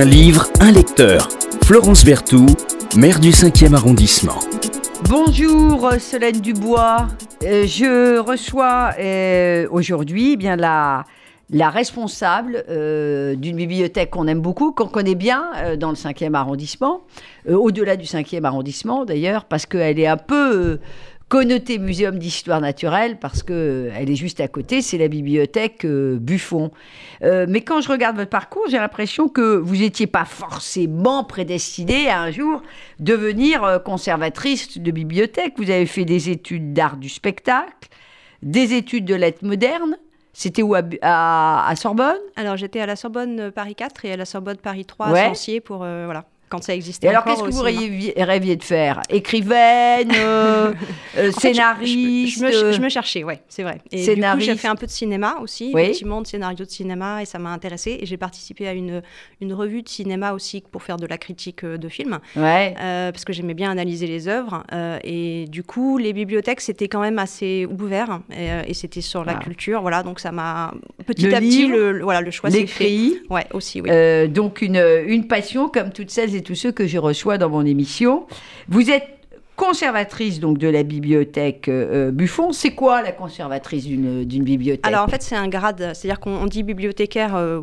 Un livre, un lecteur. Florence Berthoud, maire du 5e arrondissement. Bonjour Solène Dubois. Euh, je reçois euh, aujourd'hui eh bien la, responsable euh, d'une bibliothèque qu'on aime beaucoup, qu'on connaît bien euh, dans le 5e arrondissement, euh, au-delà du 5e arrondissement d'ailleurs, parce qu'elle est un peu euh, connotée muséum d'histoire naturelle, parce qu'elle est juste à côté, c'est la bibliothèque euh, Buffon. Euh, mais quand je regarde votre parcours, j'ai l'impression que vous n'étiez pas forcément prédestinée à un jour devenir euh, conservatrice de bibliothèque. Vous avez fait des études d'art du spectacle, des études de lettres modernes. C'était où à, à- à Sorbonne? Alors j'étais à la Sorbonne euh, Paris 4 et à la Sorbonne Paris 3 Ouais. à Sancier pour euh, voilà quand ça existait. Et alors, qu'est-ce que vous rêviez, rêviez de faire? Écrivaine, euh, euh, En fait, je- scénariste je, me, je me cherchais, ouais, c'est vrai. Et Scénariste. j'ai fait un peu de cinéma aussi, Oui. effectivement, de scénario de cinéma, et ça m'a intéressé. Et j'ai participé à une, une revue de cinéma aussi pour faire de la critique euh, de films, Ouais. euh, parce que j'aimais bien analyser les œuvres. euh, et du coup, les bibliothèques, c'était quand même assez ouvert, et, et c'était sur la Ah. culture, voilà. Donc ça m'a petit Le à petit, livre, le, le- voilà, le choix s'est fait. Ouais, aussi, oui. Donc une, une passion comme toutes celles et tous ceux que je reçois dans mon émission. Vous êtes conservatrice donc de la bibliothèque euh, euh, Buffon. C'est quoi la conservatrice d'une bibliothèque? Alors en fait, c'est un grade, c'est-à-dire qu'on on dit bibliothécaire euh,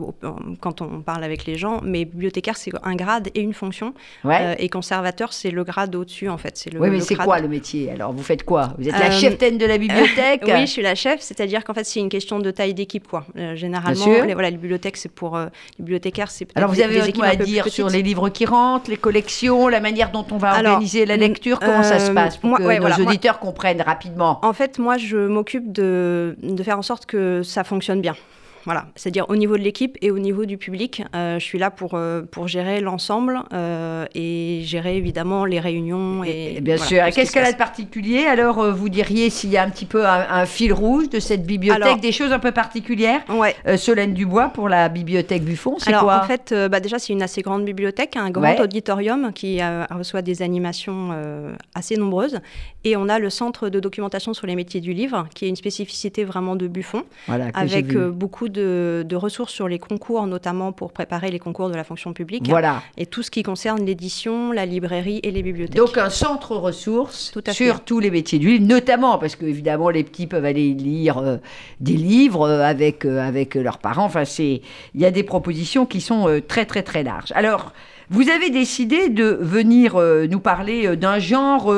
quand on parle avec les gens, mais bibliothécaire c'est un grade et une fonction, ouais. euh, et conservateur c'est le grade au-dessus en fait. C'est le, oui, mais c'est grade. quoi le métier? Alors vous faites quoi? Vous êtes la cheftaine de la bibliothèque? Oui, je suis la chef, c'est-à-dire qu'en fait c'est une question de taille d'équipe quoi. Généralement, les, voilà, les bibliothèques c'est pour les bibliothécaires c'est Alors vous des- avez des équipes mot à dire sur les livres qui rentrent, les collections, la manière dont on va Alors, organiser la lecture. Comment ça se euh, passe pour moi- que ouais, nos voilà, moi- auditeurs comprennent rapidement En fait, moi, je m'occupe de, de faire en sorte que ça fonctionne bien. Voilà, c'est-à-dire au niveau de l'équipe et au niveau du public, euh, je suis là pour, euh, pour gérer l'ensemble euh, et gérer évidemment les réunions. Et, Et bien voilà, sûr. qu'est-ce qu'elle a de particulier? Alors, vous diriez s'il y a un petit peu un, un fil rouge de cette bibliothèque, Alors- des choses un peu particulières? Ouais. Solène Dubois pour la bibliothèque Buffon, c'est Alors quoi? en fait, bah, déjà c'est une assez grande bibliothèque, un grand Ouais. auditorium qui reçoit des animations assez nombreuses, et on a le centre de documentation sur les métiers du livre, qui est une spécificité vraiment de Buffon, Voilà, avec beaucoup de, de ressources sur les concours, notamment pour préparer les concours de la fonction publique, Voilà. et tout ce qui concerne l'édition, la librairie et les bibliothèques. Donc un centre ressources Tout sur fait. tous les métiers du livre, notamment parce que évidemment les petits peuvent aller lire euh, des livres euh, avec euh, avec leurs parents. Enfin c'est il y a des propositions qui sont euh, très très très larges. Alors vous avez décidé de venir nous parler d'un genre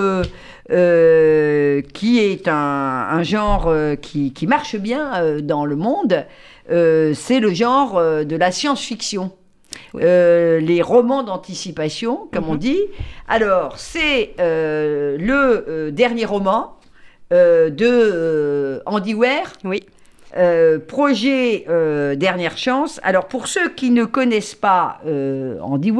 euh, qui est un, un genre euh, qui, qui marche bien euh, dans le monde. Euh, c'est le genre de la science-fiction. Oui. Euh, les romans d'anticipation, comme on Mhm. dit. Alors, c'est le dernier roman de Andy Oui. euh, projet euh, Dernière Chance. Alors, pour ceux qui ne connaissent pas euh, Andy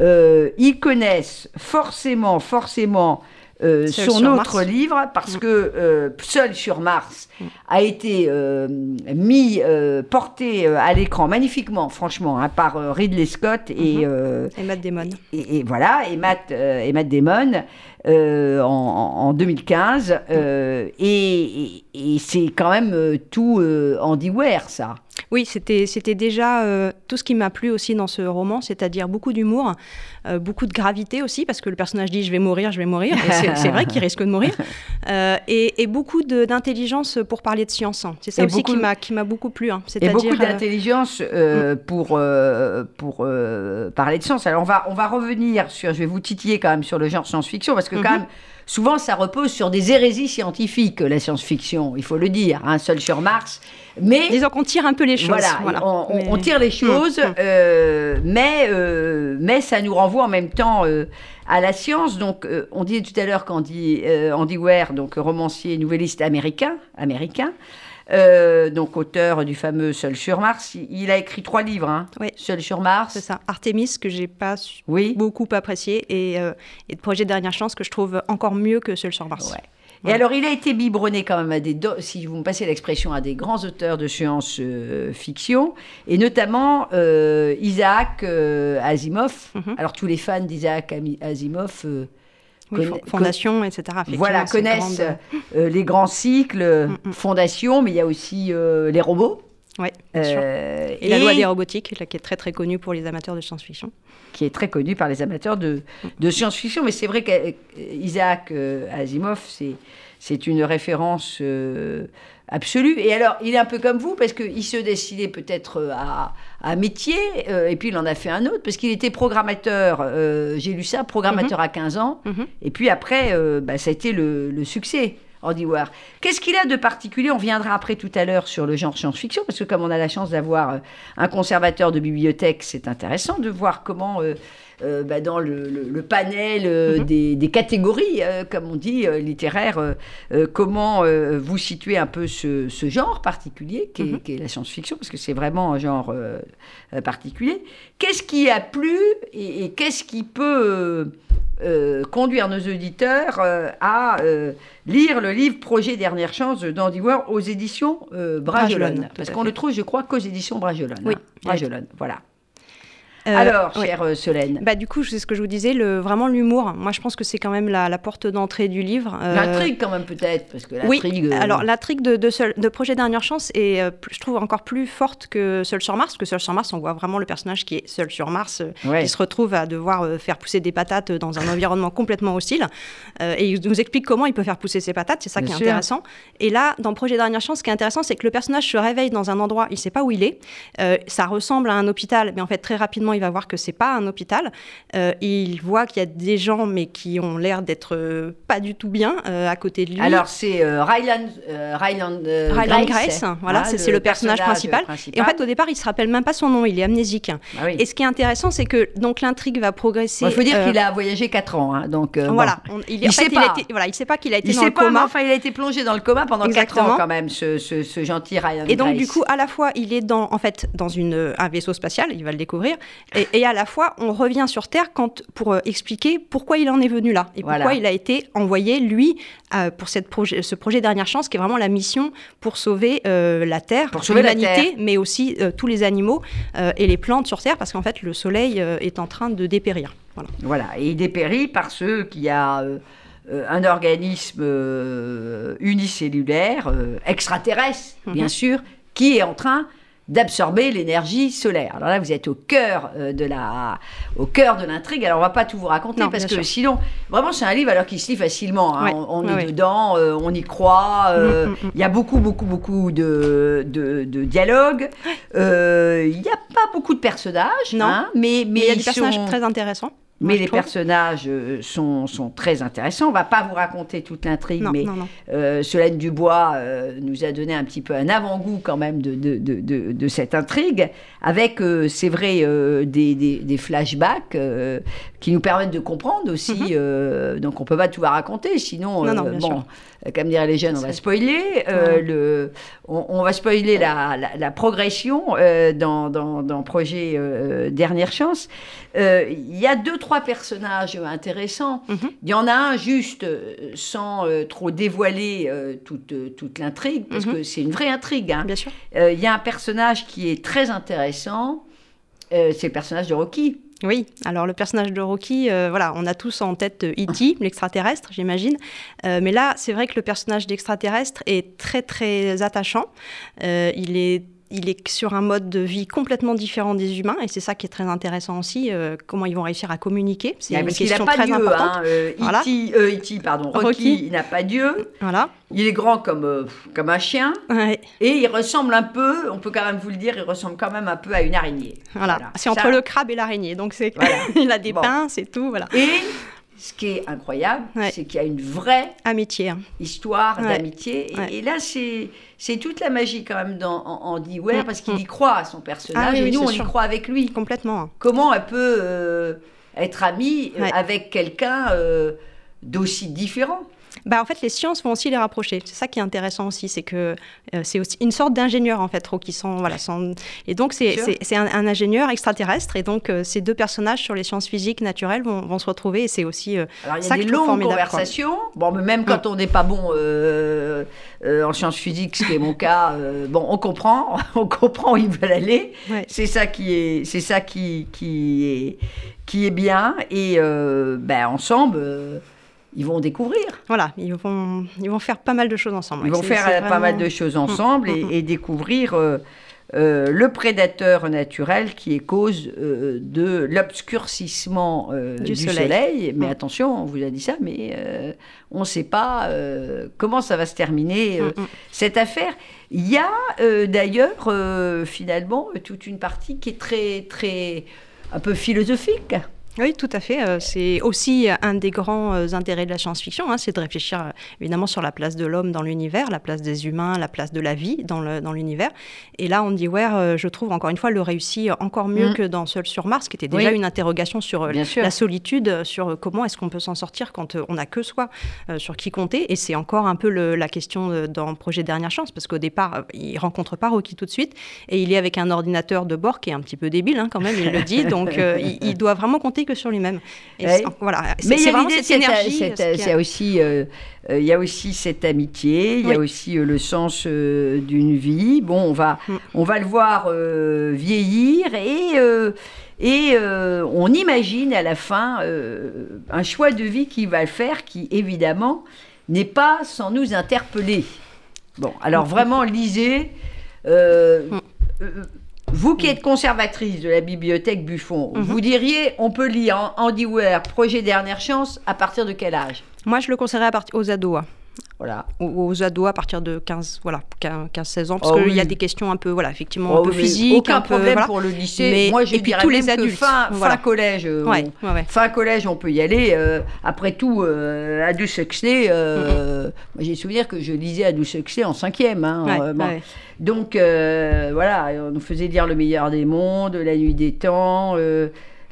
euh, ils connaissent forcément, forcément euh, son autre Mars. livre, parce Mm. que euh, Seul sur Mars Mm. a été euh, mis, euh, porté à l'écran magnifiquement, franchement, hein, par Ridley Scott et, Mhm. euh, Et Matt Damon. et, et voilà, et Matt, et Matt Damon en, en- en 2015. euh, et et- et c'est quand même tout Andy Weir, ça. Oui, c'était c'était déjà euh, tout ce qui m'a plu aussi dans ce roman, c'est-à-dire beaucoup d'humour, euh, beaucoup de gravité aussi, parce que le personnage dit je vais mourir, je vais mourir, et c'est- c'est vrai qu'il risque de mourir, euh, et, et beaucoup de- d'intelligence pour parler de science. hein. C'est ça Et aussi beaucoup qui m'a qui m'a beaucoup plu. hein. Et C'est-à-dire beaucoup d'intelligence euh, pour, pour parler de science. Alors, on va, on va revenir sur, je vais vous titiller quand même sur le genre science-fiction, parce que quand Mhm. même, souvent, ça repose sur des hérésies scientifiques, la science-fiction, il faut le dire, hein, seul sur Mars. Mais disons qu'on tire un peu les choses. Voilà, voilà. On, Mais- on tire les choses, Mm, mm. euh, mais, euh, mais ça nous renvoie en même temps euh, à la science. Donc, on dit tout à l'heure qu'Andy Andy Weir, donc romancier, nouvelliste américain, américain, euh, donc auteur du fameux Seul sur Mars, il, a écrit trois livres. hein. Oui. Seul sur Mars. C'est ça, Artemis que j'ai pas Oui. beaucoup apprécié et, euh, et de projet Dernière Chance que je trouve encore mieux que Seul sur Mars. Ouais. Et Ouais. alors, il a été biberonné quand même à des, si vous me passez l'expression, à des grands auteurs de science-fiction, et notamment euh, Isaac euh, Asimov. Mhm. Alors, tous les fans d'Isaac Asimov euh, Oui, fondation, etc. voilà, connaissent grande- euh, les grands cycles, euh, Mm, mm. fondations, mais il y a aussi euh, les robots. Oui, bien sûr. Euh, Et, la loi des robotiques, là, qui est très très connue pour les amateurs de science-fiction. qui est très connu par les amateurs de, de science-fiction. Mais c'est vrai qu'Isaac euh, Asimov, c'est, c'est une référence euh, absolue. Et alors, il est un peu comme vous, parce qu'il se destinait peut-être euh, à, à un métier, euh, et puis il en a fait un autre, parce qu'il était programmateur, euh, j'ai lu ça, programmateur à 15 ans, Mhm. et puis après, euh, bah, ça a été le, le succès. Andy. Qu'est-ce qu'il a de particulier? On viendra après tout à l'heure sur le genre science-fiction, parce que comme on a la chance d'avoir euh, un conservateur de bibliothèque, c'est intéressant de voir comment, euh, euh, bah, dans le, le- le panel euh, Mhm. des, des catégories, euh, comme on dit, littéraires, comment vous situez un peu ce, ce genre particulier qui est, Mhm. qui est la science-fiction, parce que c'est vraiment un genre particulier. Qu'est-ce qui a plu et, et qu'est-ce qui peut euh, conduire nos auditeurs euh, à euh, lire le livre Projet Dernière Chance d'Andy Weir aux éditions Bragelonne. Parce qu'on le trouve, je crois, qu'aux éditions Bragelonne. Oui. hein. Bragelonne, voilà. Euh, Alors, ouais. chère euh, Solène, Bah, du coup, c'est ce que je vous disais, le, vraiment l'humour. Moi, je pense que c'est quand même la, la porte d'entrée du livre. Euh, l'intrigue quand même peut-être, parce que Oui, euh, alors l'intrigue de, de, Seul- de Projet Dernière Chance est, je trouve, encore plus forte que Seul sur Mars, parce que Seul sur Mars, on voit vraiment le personnage qui est seul sur Mars, ouais. qui se retrouve à devoir faire pousser des patates dans un environnement complètement hostile. Et il nous explique comment il peut faire pousser ses patates, c'est ça Bien qui est sûr. intéressant. Et là, dans Projet Dernière Chance, ce qui est intéressant, c'est que le personnage se réveille dans un endroit, il ne sait pas où il est. Ça ressemble à un hôpital, mais en fait, très rapidement, il va voir que c'est pas un hôpital. Euh, il voit qu'il y a des gens, mais qui ont l'air d'être euh, pas du tout bien euh, à côté de lui. Alors c'est Ryland, Ryland, Ryland Grace, hein, voilà, c'est c'est le personnage principal. Et en fait, au départ, il se rappelle même pas son nom, il est amnésique. Ah oui. Et ce qui est intéressant, c'est que donc l'intrigue va progresser. il faut dire qu'il a voyagé 4 ans, hein, donc. Voilà, on- il, fait, sait il pas. été- voilà, il sait pas qu'il a été Il dans sait le pas, mais coma. enfin, il a été plongé dans le coma pendant 4 ans Exactement. quand même, ce, ce- ce gentil Ryan Et donc, Grace. du coup, à la fois, il est dans, en fait, dans une, un vaisseau spatial, il va le découvrir, et, et à la fois, on revient sur Terre quand, pour euh, expliquer pourquoi il en est venu là, et pourquoi il a été envoyé, lui, euh, pour cette projet, ce projet Dernière Chance, qui est vraiment la mission pour sauver euh, la Terre, Pour sauver la l'humanité, mais aussi tous les animaux et les plantes sur Terre, parce qu'en fait, le Soleil est en train de dépérir. Voilà. Voilà, et il dépérit parce qu'il y a un organisme unicellulaire, extraterrestre, Mhm. bien sûr, qui est en train d'absorber l'énergie solaire. Alors là, vous êtes au cœur euh, de la, au cœur de l'intrigue. Alors on va pas tout vous raconter Non, parce que sûr. sinon, vraiment, c'est un livre alors qu'il se lit facilement. hein. Ouais, On, on ouais, est ouais. dedans, euh, on y croit. euh, Mm, mm, mm. Il y a beaucoup, beaucoup, beaucoup de, de, de dialogues. Euh, Il n'y a pas beaucoup de personnages, Non. hein, mais, mais il y a des personnages très intéressants. Mais les personnages euh, sont, sont très intéressants. On va pas vous raconter toute l'intrigue, mais non, non. euh, Solène Dubois euh, nous a donné un petit peu un avant-goût quand même de, de, de, cette intrigue, avec, c'est vrai, des, des, des flashbacks qui nous permettent de comprendre aussi. Mhm. donc on peut pas tout vous raconter, sinon, Non, bon, sûr. comme diraient les jeunes, on va spoiler. le, on, on va spoiler la, la, la progression dans, dans, dans Projet Dernière Chance. Il y a deux, trois personnages intéressants. Mhm. Il y en a un juste, euh, sans euh, trop dévoiler euh, toute, euh, toute l'intrigue, parce Mhm. que c'est une vraie intrigue. hein. Bien sûr. Il y a un personnage qui est très intéressant, c'est le personnage de Rocky. Oui, alors le personnage de Rocky, euh, voilà, on a tous en tête E.T., l'extraterrestre, j'imagine. Euh, mais là, c'est vrai que le personnage d'extraterrestre est très, très attachant. Euh, il est. Il est sur un mode de vie complètement différent des humains et c'est ça qui est très intéressant aussi, euh, comment ils vont réussir à communiquer. C'est une question pas très Dieu. importante. Hein, euh, Voilà. E.T., euh, E.T., pardon, Rocky, Rocky. il n'a pas Dieu. Voilà. Il est grand comme, euh, comme un chien. Ouais, Et il ressemble un peu, on peut quand même vous le dire, il ressemble quand même un peu à une araignée. voilà. Voilà. C'est entre Ça- le crabe et l'araignée, donc c'est Voilà. il a des Bon. pinces et tout, voilà. Et ce qui est incroyable, Ouais. c'est qu'il y a une vraie Amitié. hein. histoire Ouais. d'amitié. Et, Ouais. et là, c'est toute la magie quand même dans Andy Weir, Mm, parce qu'il mm. y croit à son personnage, Ah oui, et nous, on y croit avec lui. Complètement. hein. Comment elle peut euh, être amie euh, avec quelqu'un euh, d'aussi différent? Bah, en fait, les sciences vont aussi les rapprocher. C'est ça qui est intéressant aussi, c'est que euh, c'est aussi une sorte d'ingénieur en fait, Rocky. Sans, voilà. Et donc c'est un, un ingénieur extraterrestre, et donc euh, ces deux personnages sur les sciences physiques naturelles vont, vont se retrouver, et c'est aussi euh, Alors, il y a ça des longues conversations. Bon, mais même quand on n'est pas bon euh, euh, en sciences physiques, ce qui est mon cas, bon, on comprend, on comprend où ils veulent aller. Ouais. C'est ça qui est, c'est ça qui, qui est, qui est bien. Et ben, ensemble, ils vont découvrir. voilà, ils vont ils vont faire pas mal de choses ensemble. Ils vont faire euh, pas mal de choses ensemble Mm, et, mm, et découvrir euh, euh, le prédateur naturel qui est cause euh, de l'obscurcissement du, Du soleil. soleil. Mais Mm. attention, on vous a dit ça, mais on ne sait pas comment ça va se terminer, Mm, mm. cette affaire. Il y a d'ailleurs, finalement, toute une partie qui est très, très, un peu philosophique. Oui, tout à fait. Euh, C'est aussi un des grands euh, intérêts de la science-fiction, hein, c'est de réfléchir euh, évidemment sur la place de l'homme dans l'univers, la place des humains, la place de la vie dans le- dans l'univers. Et là, Andy Weir, euh, je trouve encore une fois, le réussit encore mieux Mm. que dans Seul sur Mars, qui était déjà Oui. une interrogation sur euh, sûr. la solitude, euh, sur euh, comment est-ce qu'on peut s'en sortir quand euh, on n'a que soi, euh, sur qui compter. Et c'est encore un peu le- la question euh, dans Projet Dernière Chance, parce qu'au départ, euh, il rencontre pas Rocky tout de suite, et il est avec un ordinateur de bord qui est un petit peu débile hein, quand même, il le dit, donc euh, il, il doit vraiment compter que sur lui-même. Ouais. c'est- voilà, c'est Mais il y c'est a cette énergie. cette- ce qui il y a- a aussi, euh, euh, il y a aussi cette amitié, il y a aussi euh, le sens euh, d'une vie. Bon, on va, Mm. on va le voir vieillir et, et euh, on imagine à la fin euh, un choix de vie qui va faire, qui évidemment n'est pas sans nous interpeller. Bon, alors vraiment lisez. Mm. euh, vous qui êtes conservatrice de la bibliothèque Buffon, Mhm. vous diriez on peut lire Andy Weir, Projet Dernière Chance, à partir de quel âge? Moi, je le conseillerais à partir aux ados. hein. Voilà. Aux, ados à partir de 15, voilà, 15-16 ans, parce Oh qu'il oui. y a des questions un peu, voilà, effectivement, Oh un peu oui, physiques. Aucun un peu, problème voilà. pour le lycée. Mais- Moi, je et puis tous les adultes, fin, voilà. fin collège, euh, Ouais, on- ouais, ouais. fin collège, on peut y aller. euh, après tout, euh, Aldous Huxley, euh, moi, j'ai souvenir que je lisais Aldous Huxley en cinquième. hein, euh, bon. Donc voilà, on nous faisait lire Le meilleur des mondes, La nuit des temps,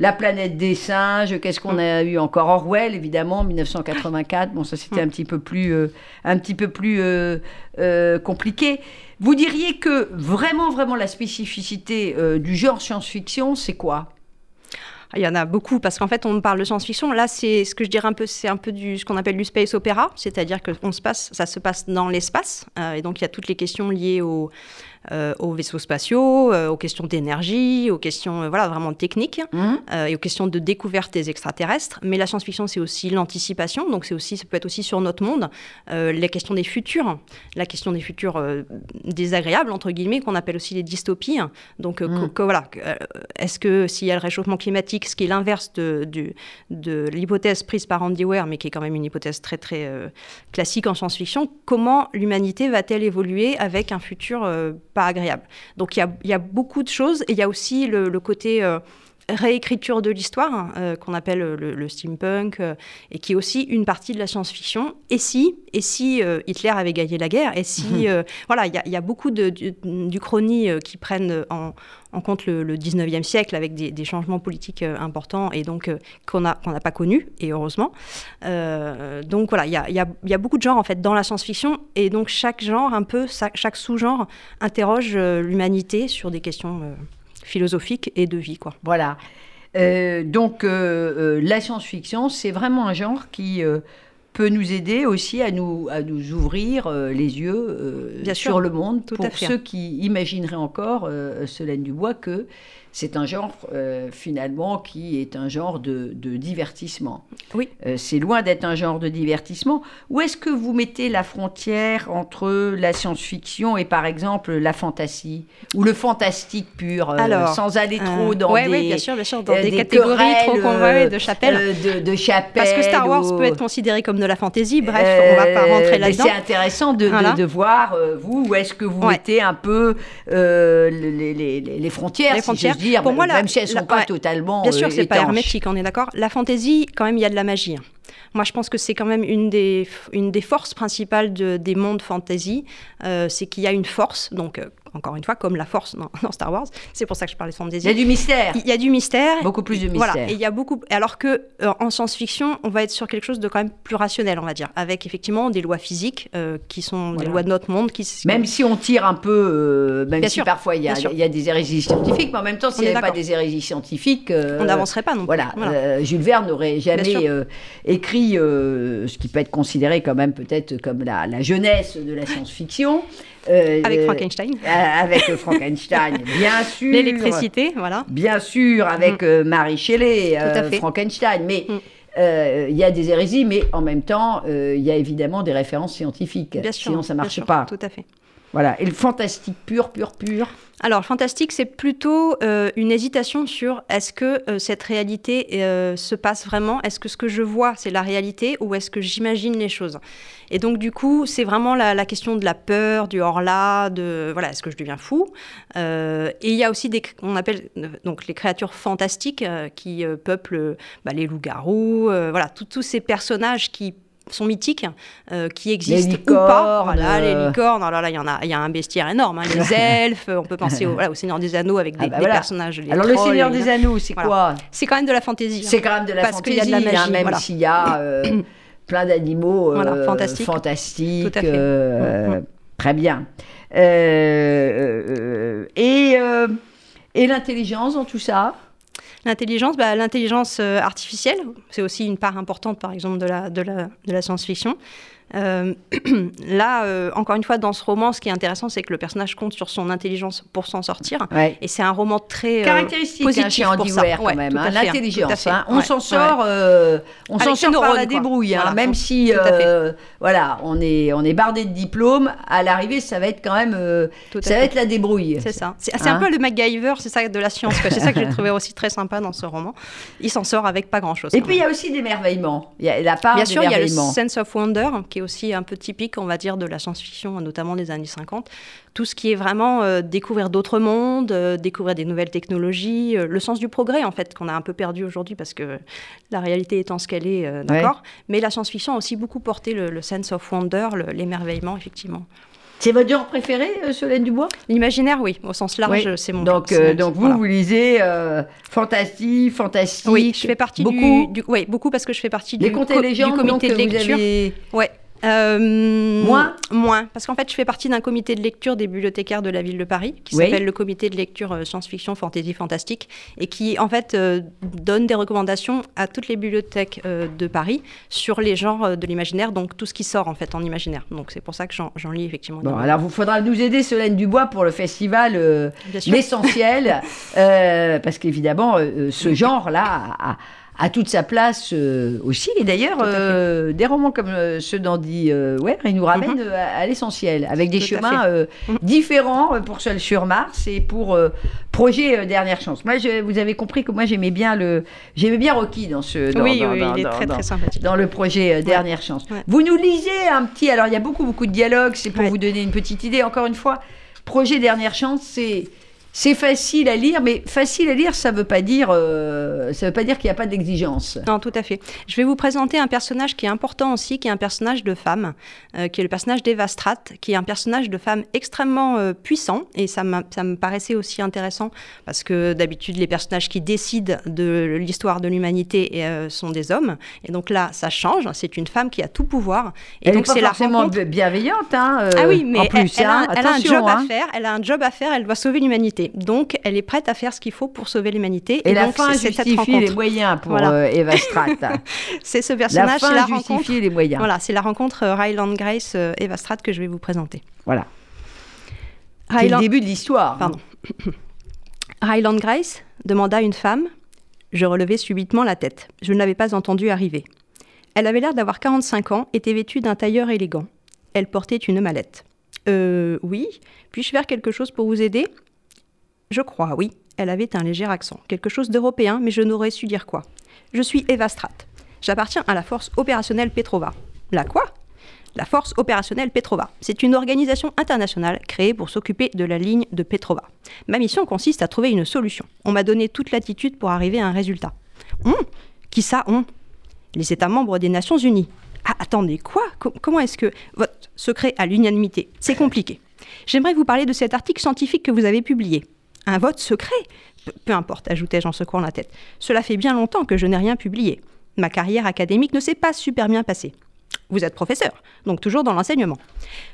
La planète des singes, qu'est-ce qu'on a eu encore Orwell, évidemment, 1984. Bon, ça c'était un petit peu plus, euh, un petit peu plus euh, euh, compliqué. Vous diriez que vraiment, vraiment la spécificité du genre science-fiction, c'est quoi? Ah, Il y en a beaucoup parce qu'en fait on parle de science-fiction. Là, c'est ce que je dirais un peu, c'est un peu du ce qu'on appelle du space opéra, c'est-à-dire que on se passe, ça se passe dans l'espace euh, et donc il y a toutes les questions liées au, aux vaisseaux spatiaux, euh, aux questions d'énergie, aux questions euh, voilà vraiment techniques euh, et aux questions de découverte des extraterrestres. Mais la science-fiction, c'est aussi l'anticipation, donc c'est aussi, ça peut être aussi sur notre monde, euh, les questions des futurs, la question des futurs euh, désagréables entre guillemets, qu'on appelle aussi les dystopies. Donc euh, que- que, voilà, euh, est-ce que s'il y a le réchauffement climatique, ce qui est l'inverse de, l'hypothèse prise par Andy Weir, mais qui est quand même une hypothèse très très euh, classique en science-fiction, comment l'humanité va-t-elle évoluer avec un futur euh, agréable. Donc il y a, beaucoup de choses et il y a aussi le, le côté euh, réécriture de l'histoire hein, euh, qu'on appelle euh, le, le steampunk euh, et qui est aussi une partie de la science-fiction. Et si, et si Hitler avait gagné la guerre? Et si voilà, il y, a- il y a beaucoup de du, qui prennent en, en compte le, le 19e siècle avec des, des changements politiques euh, importants et donc euh, qu'on n'a pas connus et heureusement. Euh, donc voilà, il y y a- il y a beaucoup de genres en fait dans la science-fiction et donc chaque genre un peu chaque sous-genre interroge l'humanité sur des questions philosophiques et de vie quoi. Voilà. Euh, donc, euh, euh, la science-fiction, c'est vraiment un genre qui peut nous aider aussi à nous, à nous ouvrir euh, les yeux euh, Bien sur sûr, le monde. tout pour ceux qui imagineraient encore, euh, Solène Dubois, que c'est un genre, euh, finalement, qui est un genre de, de divertissement. Oui. Euh, c'est loin d'être un genre de divertissement. Où est-ce que vous mettez la frontière entre la science-fiction et, par exemple, la fantasy Ou le fantastique pur, euh, Alors, sans aller trop dans ouais, des... ouais, bien sûr, bien sûr, dans des, des catégories trop querelles, euh, de chapelle. de, de chapelle. Parce que Star Wars ou- peut être considéré comme de la fantaisie. Bref, on va pas Euh, rentrer mais là-dedans. C'est intéressant de, de- Voilà. de voir, euh, vous, où est-ce que vous Ouais. mettez un peu euh, les, les- les- frontières, Les si frontières. j'ose dire, Pour moi, la- même si elles ne sont la- pas ouais. totalement Bien sûr euh, c'est pas hermétique, on est d'accord. La fantaisie, quand même, il y a de la magie. Moi, je pense que c'est quand même une des, une des forces principales de- des mondes fantasy, euh, c'est qu'il y a une force, donc euh, encore une fois, comme la force dans, dans Star Wars, c'est pour ça que je parlais de Il y a fantasy. du mystère, Il y a du mystère. beaucoup plus de mystère. Voilà, et il y a beaucoup. Alors que euh, en science-fiction, on va être sur quelque chose de quand même plus rationnel, on va dire, avec effectivement des lois physiques euh, qui sont Voilà. des lois de notre monde, qui Même si on tire un peu, euh, même Bien si sûr, parfois il y, a, il y a des hérésies scientifiques, mais en même temps, s'il n'y avait pas des hérésies scientifiques, euh, on n'avancerait pas non plus. Voilà, Voilà. Jules Verne n'aurait jamais écrit ce qui peut être considéré quand même peut-être comme la, la jeunesse de la science-fiction. Euh, Avec euh, Frankenstein. euh, avec Frankenstein, bien sûr. L'électricité, voilà. Bien sûr, avec euh, Marie Shelley. Frankenstein. Mais Mm. euh, il y a des hérésies, mais en même temps, euh, il y a évidemment des références scientifiques. Bien sûr. Sinon, ça ne bien marche sûr, pas. Tout à fait. Voilà. Et le fantastique pur, pur, pur. Alors, fantastique, c'est plutôt euh, une hésitation sur est-ce que euh, cette réalité euh, se passe vraiment? Est-ce que ce que je vois, c'est la réalité ou est-ce que j'imagine les choses? Et donc, du coup, c'est vraiment la, question de la peur, du hors-là, de voilà, est-ce que je deviens fou? Et il y a aussi des, on appelle donc les créatures fantastiques qui peuplent bah, les loups-garous, voilà, tous ces personnages qui sont mythiques, euh, qui existent ou pas. Voilà, les euh. licornes, alors là, il y en a, il y a un bestiaire énorme. Hein, les elfes, on peut penser au, voilà, au Seigneur des Anneaux avec ah des, bah des personnages. Les alors trolls, le Seigneur des Anneaux, c'est voilà. quoi? C'est quand même de la fantaisie. C'est quand même de la parce fantaisie, qu'il y a de la magie, hein, même s'il y a euh, plein d'animaux fantastiques. fantastiques. Tout à fait. Euh, mmh. Très bien. Euh, et et l'intelligence dans tout ça? L'intelligence, bah, l'intelligence euh, artificielle, c'est aussi une part importante, par exemple, de la, science-fiction. Euh, là, euh, encore une fois, dans ce roman, ce qui est intéressant, c'est que le personnage compte sur son intelligence pour s'en sortir. Ouais. Et c'est un roman très euh, caractéristique positif hein, chez pour ça. Quand Ouais, même. hein, L'intelligence. hein. On s'en sort, ouais. euh, on Avec s'en sort par la débrouille. hein, Voilà, même tout- si, euh, voilà, on est, on est bardé de diplômes. À l'arrivée, ça va être quand même, euh, Tout à ça va fait. être la débrouille. C'est ça. C'est Hein un peu le MacGyver, c'est ça de la science. C'est ça que j'ai trouvé aussi très sympa dans ce roman. Il s'en sort avec pas grand-chose. Et quand puis il y a aussi d'émerveillement. Il y a la part Bien sûr, il y a le sense of wonder, qui est aussi un peu typique, on va dire, de la science-fiction, notamment des années 50. Tout ce qui est vraiment euh, découvrir d'autres mondes, euh, découvrir des nouvelles technologies, euh, le sens du progrès, en fait, qu'on a un peu perdu aujourd'hui parce que la réalité étant ce qu'elle est, euh, d'accord Mais la science-fiction a aussi beaucoup porté le, le sense of wonder, le- l'émerveillement, effectivement. C'est votre genre préféré, Solène Dubois? L'imaginaire, oui, au sens large, Oui. c'est mon Donc, euh, donc vous, voilà. vous lisez euh, fantastique, fantastique. Oui, je fais partie beaucoup. du, du- ouais, beaucoup parce que je fais partie Les du, co- légendes, du comité donc, de lecture. avez- Ouais. Euh, Moins Moins. Parce qu'en fait, je fais partie d'un comité de lecture des bibliothécaires de la ville de Paris, qui Oui. s'appelle le comité de lecture euh, science-fiction, fantasy, fantastique, et qui, en fait, euh, donne des recommandations à toutes les bibliothèques euh, de Paris sur les genres de l'imaginaire, donc tout ce qui sort, en fait, en imaginaire. Donc, c'est pour ça que j'en lis, effectivement. Bon, alors vous faudra nous aider, Solène Dubois, pour le festival. L'essentiel, parce qu'évidemment, ce genre-là a, a toute sa place euh, aussi. Et d'ailleurs, euh, des romans comme euh, ceux d'Andy Weir, ils nous ramènent Mhm. euh, à, à l'essentiel, avec des Tout chemins Mhm. différents pour Seul sur Mars et pour Projet Dernière Chance. Moi, je- vous avez compris que moi, j'aimais bien le, j'aimais bien Rocky dans ce, dans, oui, dans- oui, dans- il est très, sympathique. dans le projet Dernière Chance. Ouais. Vous nous lisez un petit. Alors, il y a beaucoup, beaucoup de dialogues. C'est pour Ouais. vous donner une petite idée. Encore une fois, projet Dernière Chance, c'est. C'est facile à lire, mais facile à lire, ça veut pas dire, euh, ça veut pas dire qu'il n'y a pas d'exigence. Non, tout à fait. Je vais vous présenter un personnage qui est important aussi, qui est un personnage de femme, euh, qui est le personnage d'Eva Stratt, qui est un personnage de femme extrêmement euh, puissant. Et ça, me paraissait aussi intéressant, parce que d'habitude, les personnages qui décident de l'histoire de l'humanité sont des hommes. Et donc là, ça change. C'est une femme qui a tout pouvoir. Et Elle donc, c'est la rencontre. bienveillante, hein, Ah oui, mais en plus, elle, a, hein, elle a un job hein. à faire. Elle a un job à faire. Elle doit sauver l'humanité. Donc, elle est prête à faire ce qu'il faut pour sauver l'humanité. Et, la donc, fin cette justifie les moyens pour Voilà. euh, Eva Stratt. C'est ce la personnage, c'est fin la justifie rencontre. les moyens. Voilà, c'est la rencontre euh, Ryland Grace euh, Eva Stratt que je vais vous présenter. Voilà. C'est le début de l'histoire. Pardon. Ryland Grace demanda à une femme. Je relevai subitement la tête. Je ne l'avais pas entendue arriver. Elle avait l'air d'avoir 45 ans, était vêtue d'un tailleur élégant. Elle portait une mallette. Euh, oui. Puis-je faire quelque chose pour vous aider? Je crois, oui. Elle avait un léger accent. Quelque chose d'européen, mais je n'aurais su dire quoi. Je suis Eva Stratt. J'appartiens à la force opérationnelle Petrova. La quoi? La force opérationnelle Petrova. C'est une organisation internationale créée pour s'occuper de la ligne de Petrova. Ma mission consiste à trouver une solution. On m'a donné toute l'attitude pour arriver à un résultat. On Qui ça, on Les États membres des Nations Unies. Ah, attendez, quoi? Co- Comment est-ce que votre secret à l'unanimité? C'est compliqué. J'aimerais vous parler de cet article scientifique que vous avez publié. Un vote secret Peu- Peu importe, ajoutai-je en secouant la tête. Cela fait bien longtemps que je n'ai rien publié. Ma carrière académique ne s'est pas super bien passée. Vous êtes professeur, donc toujours dans l'enseignement.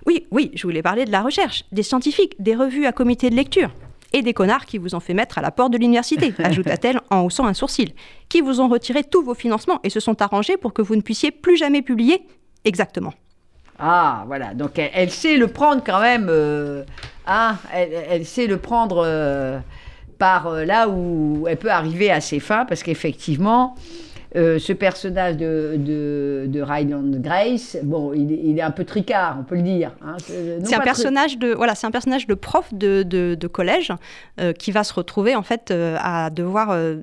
Oui, oui, je voulais parler de la recherche, des scientifiques, des revues à comité de lecture. Et des connards qui vous ont fait mettre à la porte de l'université, ajouta-t-elle en haussant un sourcil, qui vous ont retiré tous vos financements et se sont arrangés pour que vous ne puissiez plus jamais publier Exactement. Ah, voilà. Donc, elle, elle sait le prendre quand même. euh, elle, elle sait le prendre euh, par euh, là où elle peut arriver à ses fins, parce qu'effectivement, euh, ce personnage de, de, de Ryland Grace, bon, il, est- il est un peu tricard, on peut le dire. hein. C'est non C'est un personnage de voilà, c'est un personnage de prof de, de- de collège euh, qui va se retrouver en fait euh, à devoir euh,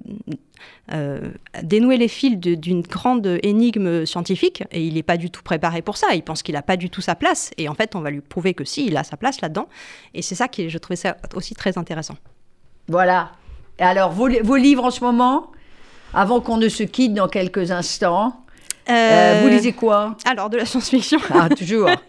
euh, dénouer les fils d'une grande énigme scientifique et il n'est pas du tout préparé pour ça. Il pense qu'il n'a pas du tout sa place et en fait on va lui prouver que si, il a sa place là-dedans. Et c'est ça qui, je trouvais ça aussi très intéressant. Voilà. Et alors, vos livres en ce moment, avant qu'on ne se quitte dans quelques instants, euh, vous lisez quoi Alors de la science-fiction. Ah, toujours.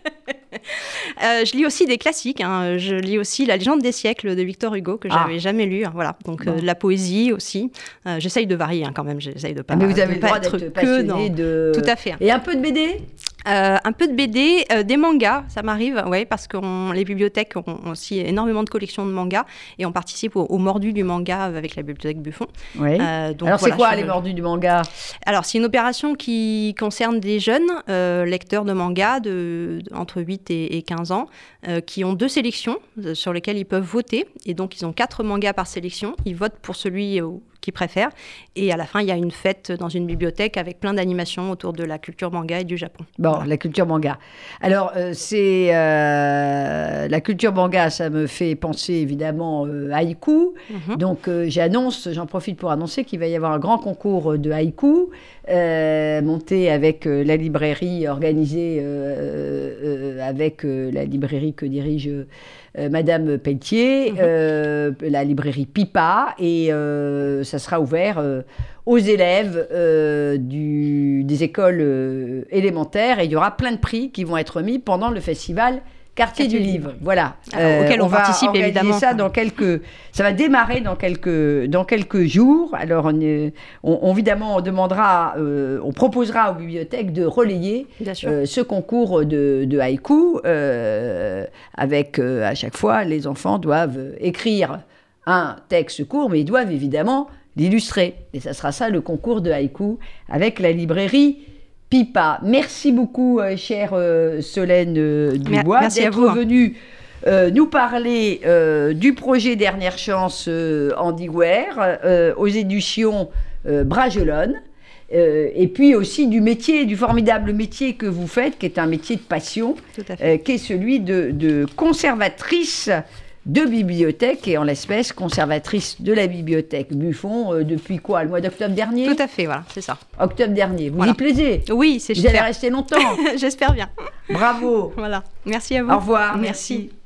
Euh, je lis aussi des classiques. hein. Je lis aussi La légende des siècles de Victor Hugo que Ah. j'avais jamais lu. hein. Voilà. Donc euh, de la poésie aussi. Euh, J'essaye de varier hein, quand même. J'essaye de pas. Mais vous avez le pas droit être d'être que passionné dans- de... Tout à fait. Et un peu de BD Euh, un peu de BD, euh, des mangas, ça m'arrive, ouais, parce que on- les bibliothèques ont ont aussi énormément de collections de mangas et on participe au, au mordu du manga avec la bibliothèque Buffon. Oui. Euh, donc alors, c'est quoi les mordus du manga? Alors, c'est une opération qui concerne des jeunes euh, lecteurs de manga de, de- entre 8 et, et 15 ans qui ont deux sélections sur lesquelles ils peuvent voter. Et donc, ils ont quatre mangas par sélection. Ils votent pour celui qu'ils préfèrent. Et à la fin, il y a une fête dans une bibliothèque avec plein d'animations autour de la culture manga et du Japon. Bon, la culture manga. Alors, euh, c'est euh, la culture manga, ça me fait penser évidemment euh, haïku. Mhm. Donc, euh, j'annonce, j'en profite pour annoncer qu'il va y avoir un grand concours de haïku monté avec la librairie, organisé avec la librairie que dirige Madame Pelletier, Mhm. euh, la librairie Pipa, et euh, ça sera ouvert euh, aux élèves euh, du- des écoles euh, élémentaires, et il y aura plein de prix qui vont être mis pendant le festival Quartier du Quartier du Livre. Livre. Voilà. Alors, auquel on va participe, évidemment. ça dans quelques. Ça va démarrer dans quelques dans quelques jours. Alors, on, est- on- évidemment, on demandera, euh, on proposera aux bibliothèques de relayer euh, ce concours de, de haïku euh, avec euh, à chaque fois les enfants doivent écrire un texte court, mais ils doivent évidemment l'illustrer. Et ça sera ça le concours de haïku avec la librairie. Pipa. Merci beaucoup, euh, chère euh, Solène euh, Dubois, d'être venue nous parler du projet Dernière Chance euh, aux éditions Bragelonne. Et puis aussi du métier, du formidable métier que vous faites, qui est un métier de passion, qui est celui de, de conservatrice de bibliothèque, et en l'espèce conservatrice de la bibliothèque Buffon, euh, depuis quoi Le mois d'octobre dernier Tout à fait, voilà, c'est ça. Octobre dernier. Vous Voilà. y plaisez Oui, c'est Vous allez rester longtemps. J'espère bien. Bravo. Voilà. Merci à vous. Au revoir. Merci. Merci.